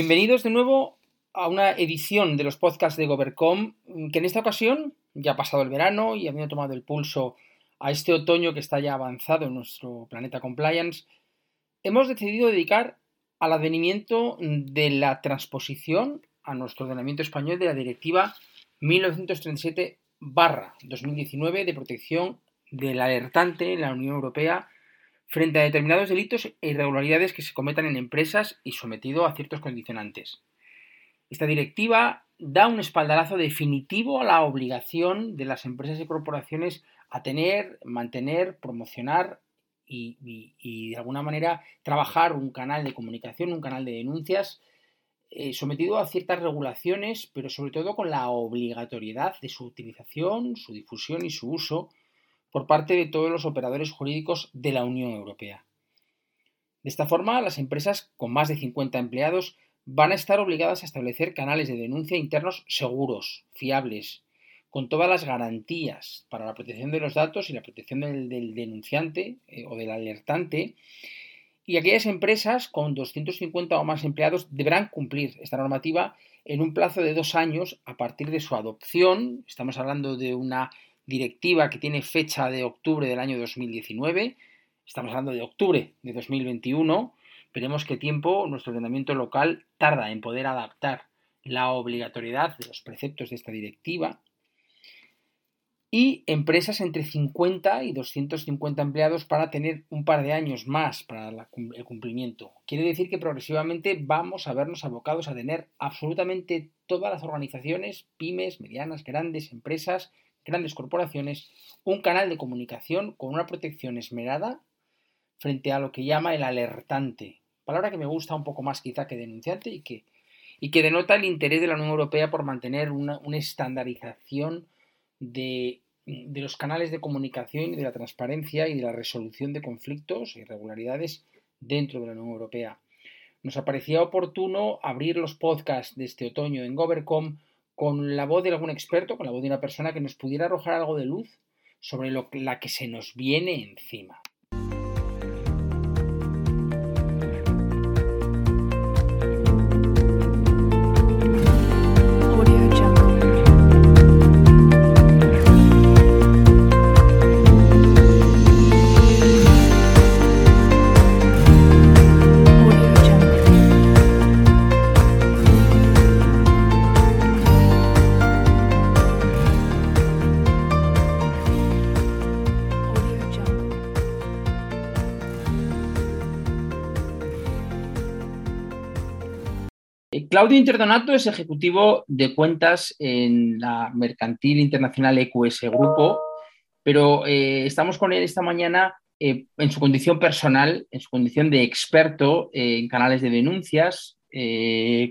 Bienvenidos de nuevo a una edición de los podcasts de Govercom, que en esta ocasión ya ha pasado el verano y habiendo tomado el pulso a este otoño que está ya avanzado en nuestro planeta compliance, hemos decidido dedicar al advenimiento de la transposición a nuestro ordenamiento español de la Directiva 1937-2019 de protección del alertante en la Unión Europea frente a determinados delitos e irregularidades que se cometan en empresas y sometido a ciertos condicionantes. Esta directiva da un espaldarazo definitivo a la obligación de las empresas y corporaciones a tener, mantener, promocionar y, de alguna manera trabajar un canal de comunicación, un canal de denuncias eh, sometido a ciertas regulaciones, pero sobre todo con la obligatoriedad de su utilización, su difusión y su uso por parte de todos los operadores jurídicos de la Unión Europea. De esta forma, las empresas con más de 50 empleados van a estar obligadas a establecer canales de denuncia internos seguros, fiables, con todas las garantías para la protección de los datos y la protección del, denunciante eh, o del alertante. Y aquellas empresas con 250 o más empleados deberán cumplir esta normativa en un plazo de dos años a partir de su adopción. Estamos hablando de una directiva que tiene fecha de octubre del año 2019. Estamos hablando de octubre de 2021. Veremos qué tiempo nuestro ordenamiento local tarda en poder adaptar la obligatoriedad de los preceptos de esta directiva. Y empresas entre 50 y 250 empleados para tener un par de años más para el cumplimiento. Quiere decir que progresivamente vamos a vernos abocados a tener absolutamente todas las organizaciones, pymes, medianas, grandes empresas, grandes corporaciones, un canal de comunicación con una protección esmerada frente a lo que llama el alertante, palabra que me gusta un poco más quizá que denunciante y que, y que denota el interés de la Unión Europea por mantener una, una estandarización de, de los canales de comunicación y de la transparencia y de la resolución de conflictos e irregularidades dentro de la Unión Europea. Nos parecía oportuno abrir los podcasts de este otoño en Govercom con la voz de algún experto, con la voz de una persona que nos pudiera arrojar algo de luz sobre lo, la que se nos viene encima. Claudio Interdonato es ejecutivo de cuentas en la mercantil internacional EQS Grupo, pero eh, estamos con él esta mañana eh, en su condición personal, en su condición de experto eh, en canales de denuncias.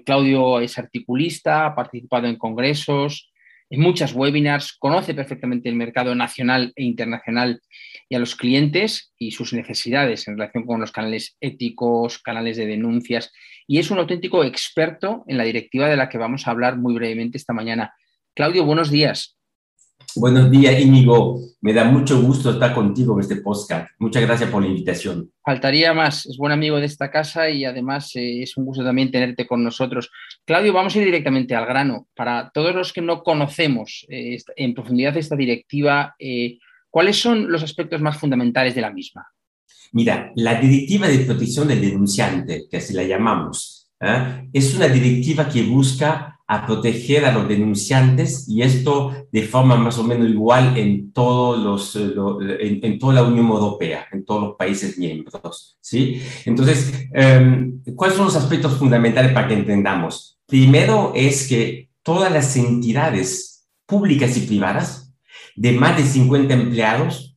Claudio es articulista, ha participado en congresos, en muchas webinars, conoce perfectamente el mercado nacional e internacional y a los clientes y sus necesidades en relación con los canales éticos, canales de denuncias y es un auténtico experto en la directiva de la que vamos a hablar muy brevemente esta mañana. Claudio, buenos días. Buenos días, Íñigo. Me da mucho gusto estar contigo en este podcast. Muchas gracias por la invitación. Faltaría más, es buen amigo de esta casa y además eh, es un gusto también tenerte con nosotros. Claudio, vamos a ir directamente al grano. Para todos los que no conocemos eh, en profundidad esta directiva, eh, ¿cuáles son los aspectos más fundamentales de la misma? Mira, la Directiva de Protección del Denunciante, que así la llamamos, ¿eh? es una directiva que busca a proteger a los denunciantes y esto de forma más o menos igual en, todos los, eh, en toda la Unión Europea, en todos los países miembros. ¿sí? Entonces, eh, ¿cuáles son los aspectos fundamentales para que entendamos? Primero es que todas las entidades públicas y privadas de más de 50 empleados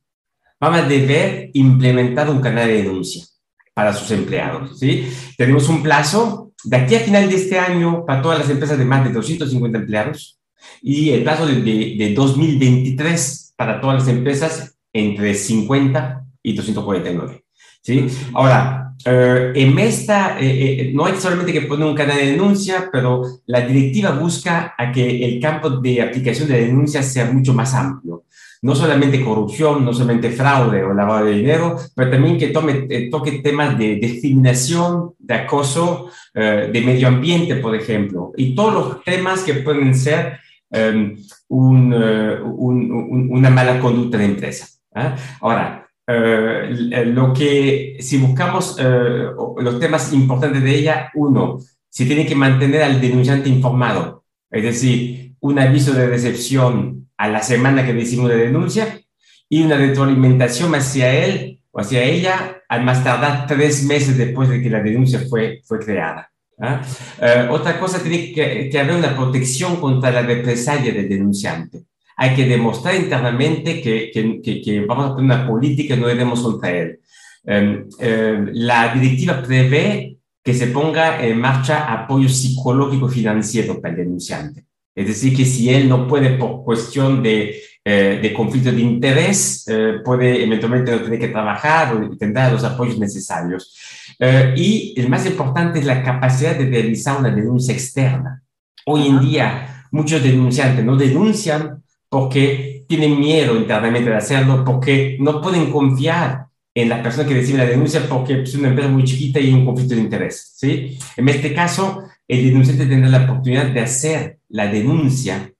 van a deber implementar un canal de denuncia para sus empleados. ¿sí? Tenemos un plazo de aquí a final de este año para todas las empresas de más de 250 empleados y el plazo de, de, de 2023 para todas las empresas entre 50 y 249. ¿sí? Ahora, eh, en esta, eh, eh, no hay solamente que poner un canal de denuncia, pero la directiva busca a que el campo de aplicación de denuncia sea mucho más amplio. No solamente corrupción, no solamente fraude o lavado de dinero, pero también que tome, eh, toque temas de discriminación, de acoso, eh, de medio ambiente, por ejemplo, y todos los temas que pueden ser um, un, uh, un, un, una mala conducta de empresa. ¿eh? Ahora, lo que, si buscamos uh, los temas importantes de ella, uno, se tiene que mantener al denunciante informado, es decir, un aviso de recepción a la semana que decimos de denuncia y una retroalimentación hacia él o hacia ella al más tardar tres meses después de que la denuncia fue, fue creada. ¿ah? Uh, otra cosa, tiene que, haber una protección contra la represalia del denunciante hay que demostrar internamente que, que, que, vamos a tener una política no iremos contra él. Eh, eh, la directiva prevé que se ponga en marcha apoyo psicológico financiero para el denunciante. Es decir, que si él no puede por cuestión de, eh, de conflicto de interés, puede eventualmente no tener que trabajar o tendrá los apoyos necesarios. y el más importante es la capacidad de realizar una denuncia externa. Hoy en día, muchos denunciantes no denuncian porque tienen miedo internamente de hacerlo, porque no pueden confiar en la persona que recibe la denuncia porque es una empresa muy chiquita y hay un conflicto de interés. ¿sí? En este caso, el denunciante tendrá la oportunidad de hacer la denuncia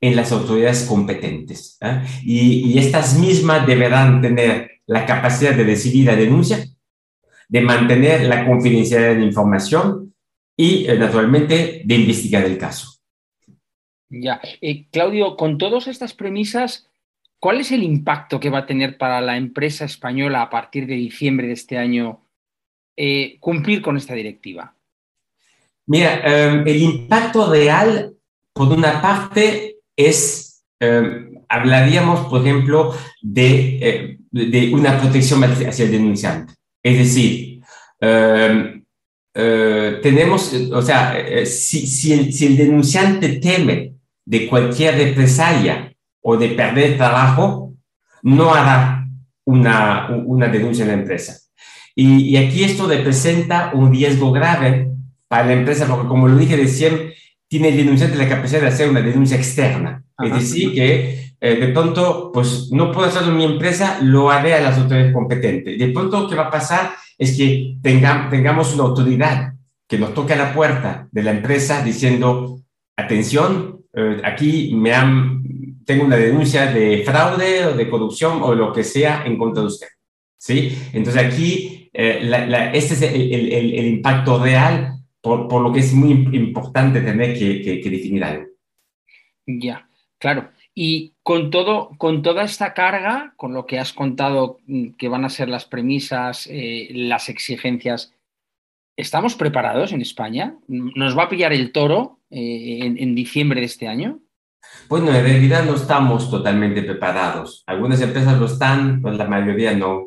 en las autoridades competentes. Y, y, estas mismas deberán tener la capacidad de recibir la denuncia, de mantener la confidencialidad de la información y, eh, naturalmente, de investigar el caso. Ya. Eh, Claudio, con todas estas premisas, ¿cuál es el impacto que va a tener para la empresa española a partir de diciembre de este año eh, cumplir con esta directiva? Mira, eh, el impacto real, por una parte, es, eh, hablaríamos, por ejemplo, de, de, una protección hacia el denunciante. Es decir, tenemos, o sea, si, si, el, si el denunciante teme de cualquier represalia o de perder trabajo, no hará una, una denuncia en la empresa. Y, y, aquí esto representa un riesgo grave para la empresa, porque como lo dije recién, tiene el denunciante la capacidad de hacer una denuncia externa. Ajá. Es decir, que eh, de pronto, pues no puedo hacerlo en mi empresa, lo haré a las autoridades competentes. De pronto, lo que va a pasar es que tenga, tengamos una autoridad que nos toque a la puerta de la empresa diciendo, atención, eh, aquí me han, tengo una denuncia de fraude o de corrupción o lo que sea en contra de usted. ¿Sí? Entonces aquí, eh, la, la, este es el, el, el, impacto real, por, por, lo que es muy importante tener que, que, que definir algo. Ya, claro. Y con, todo, con toda esta carga, con lo que has contado mm, que van a ser las premisas, eh, las exigencias, ¿estamos preparados en España? ¿Nos va a pillar el toro eh, en, en, diciembre de este año? Bueno, en realidad no estamos totalmente preparados. Algunas empresas lo están, pero la mayoría no.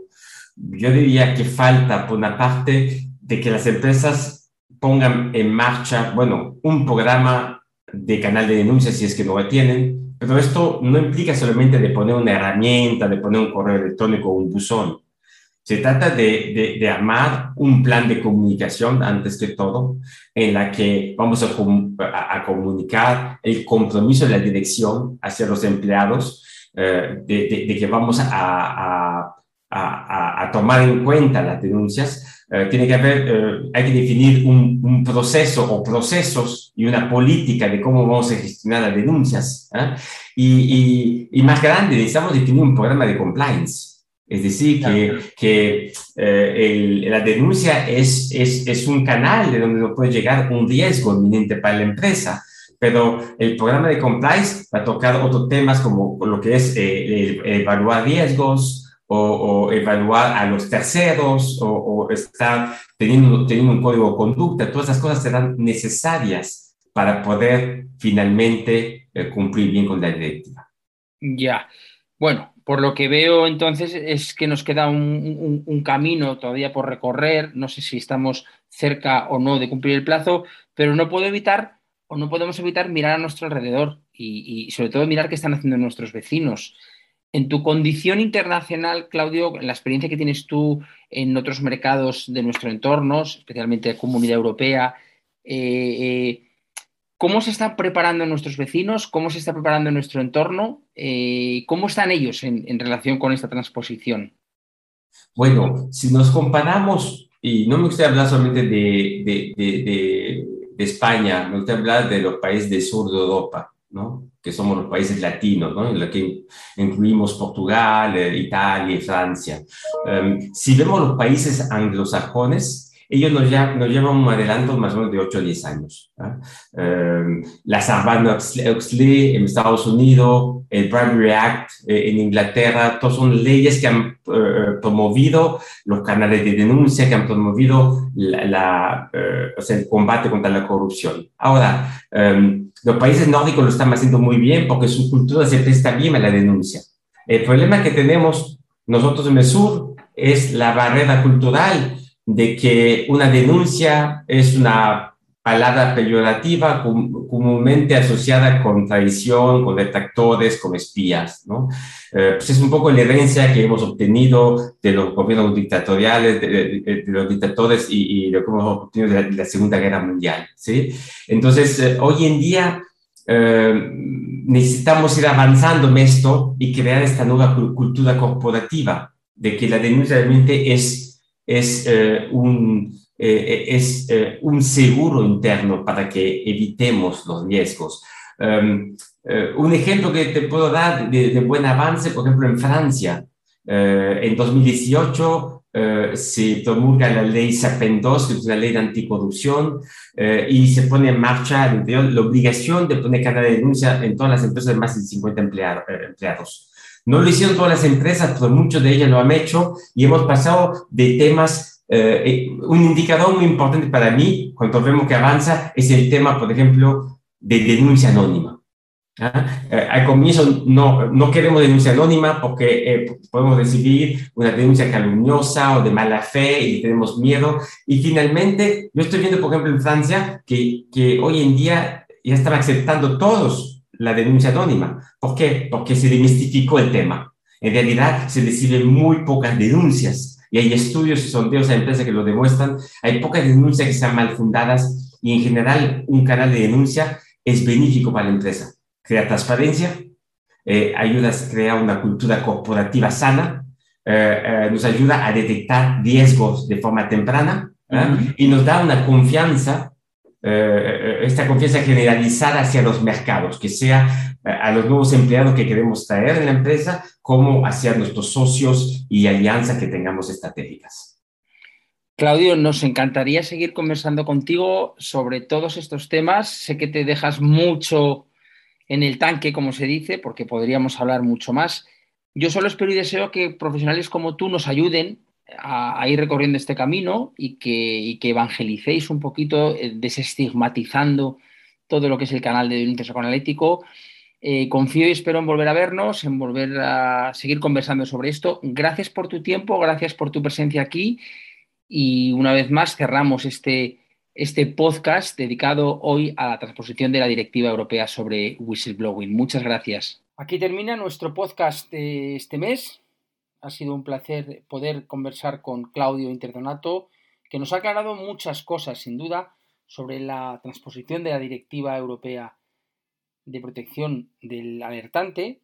Yo diría que falta, por una parte, de que las empresas pongan en marcha, bueno, un programa de canal de denuncia si es que no lo tienen, pero esto no implica solamente de poner una herramienta, de poner un correo electrónico o un buzón. Se trata de, de, de, armar un plan de comunicación, antes que todo, en la que vamos a, a, a comunicar el compromiso de la dirección hacia los empleados, eh, de, de, que vamos a, a, tomar en cuenta las denuncias. Eh, tiene que haber, eh, hay que definir un, un, proceso o procesos y una política de cómo vamos a gestionar las denuncias. ¿eh? Y, y, y más grande, necesitamos definir un programa de compliance. Es decir, que, que eh, el, la denuncia es, es, es, un canal de donde no puede llegar un riesgo inminente para la empresa, pero el programa de compliance va a tocar otros temas como lo que es eh, evaluar riesgos o, evaluar a los terceros o, estar teniendo, teniendo un código de conducta. Todas esas cosas serán necesarias para poder finalmente eh, cumplir bien con la directiva. Ya. Bueno, Por lo que veo entonces es que nos queda un, camino todavía por recorrer. No sé si estamos cerca o no de cumplir el plazo, pero no puedo evitar o no podemos evitar mirar a nuestro alrededor y sobre todo mirar qué están haciendo nuestros vecinos. En tu condición internacional, Claudio, la experiencia que tienes tú en otros mercados de nuestro entorno, especialmente Comunidad Europea, eh, eh, ¿cómo se están preparando nuestros vecinos? ¿Cómo se está preparando nuestro entorno? Eh, ¿Cómo están ellos en, relación con esta transposición? Bueno, si nos comparamos, y no me gustaría hablar solamente de, de España, me gustaría hablar de los países del sur de Europa, ¿no? que somos los países latinos, ¿no? en los que incluimos Portugal, eh, Italia y Francia. Um, si vemos los países anglosajones, ellos nos, ya, nos llevan un adelanto más o menos de 8 o 10 años. ¿eh? Um, la Sarbanes-Oxley en Estados Unidos, el Bribery Act eh, en Inglaterra, todas son leyes que han uh, promovido los canales de denuncia, que han promovido la, la, uh, o sea, el combate contra la corrupción. Ahora, um, los países nórdicos lo están haciendo muy bien porque su cultura se presta bien a la denuncia. El problema que tenemos nosotros en el sur es la barrera cultural de que una denuncia es una palabra peyorativa comúnmente asociada con traición, con detractores, con espías. ¿no? Eh, pues es un poco la herencia que hemos obtenido de los gobiernos dictatoriales, de, de, de los dictadores y, y, lo que hemos obtenido de la, de la Segunda Guerra Mundial. ¿sí? Entonces, eh, hoy en día eh, necesitamos ir avanzando en esto y crear esta nueva cultura corporativa de que la denuncia realmente es, es eh, un eh, es eh, un seguro interno para que evitemos los riesgos. Um, un ejemplo que te puedo dar de, de buen avance, por ejemplo, en Francia, uh, en 2018 uh, se promulga la ley SAPEN 2, que es una ley de anticorrupción, y se pone en marcha la obligación de poner de denuncia en todas las empresas de más de 50 empleados. empleados. No lo hicieron todas las empresas, pero muchos de ellas lo han hecho y hemos pasado de temas eh, un indicador muy importante para mí, cuando vemos que avanza, es el tema, por ejemplo, de denuncia anónima. ¿Ah? Eh, al comienzo no, no queremos denuncia anónima porque eh, podemos recibir una denuncia calumniosa o de mala fe y tenemos miedo. Y finalmente, yo estoy viendo, por ejemplo, en Francia, que, que hoy en día ya están aceptando todos la denuncia anónima. ¿Por qué? Porque se demistificó el tema. En realidad, se reciben muy pocas denuncias y hay estudios y sondeos a empresas que lo demuestran, hay pocas denuncias que sean mal fundadas y en general un canal de denuncia es benéfico para la empresa. Crea transparencia, eh, ayuda a crear una cultura corporativa sana, eh, eh, nos ayuda a detectar riesgos de forma temprana uh -huh. y nos da una confianza, esta confianza generalizada hacia los mercados, que sea a los nuevos empleados que queremos traer en la empresa, como hacia nuestros socios y alianzas que tengamos estratégicas. Claudio, nos encantaría seguir conversando contigo sobre todos estos temas. Sé que te dejas mucho en el tanque, como se dice, porque podríamos hablar mucho más. Yo solo espero y deseo que profesionales como tú nos ayuden a, ir recorriendo este camino y que, evangelicéis un poquito, eh, desestigmatizando todo lo que es el canal de denuncia psicoanalítico. Eh, confío y espero en volver a vernos, en volver a seguir conversando sobre esto. Gracias por tu tiempo, gracias por tu presencia aquí y una vez más cerramos este, este podcast dedicado hoy a la transposición de la Directiva Europea sobre whistleblowing. Muchas gracias. Aquí termina nuestro podcast de este mes. Ha sido un placer poder conversar con Claudio Interdonato, que nos ha aclarado muchas cosas, sin duda, sobre la transposición de la Directiva Europea de protección del alertante.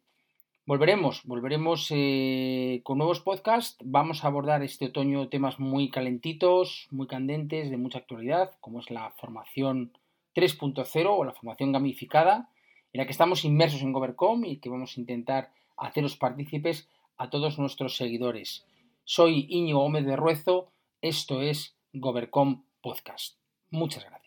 Volveremos, volveremos eh, con nuevos podcasts. Vamos a abordar este otoño temas muy calentitos, muy candentes, de mucha actualidad, como es la formación 3.0 o la formación gamificada, en la que estamos inmersos en Govercom y que vamos a intentar haceros partícipes a todos nuestros seguidores. Soy Íñigo Gómez de Ruezo, esto es Govercom Podcast. Muchas gracias.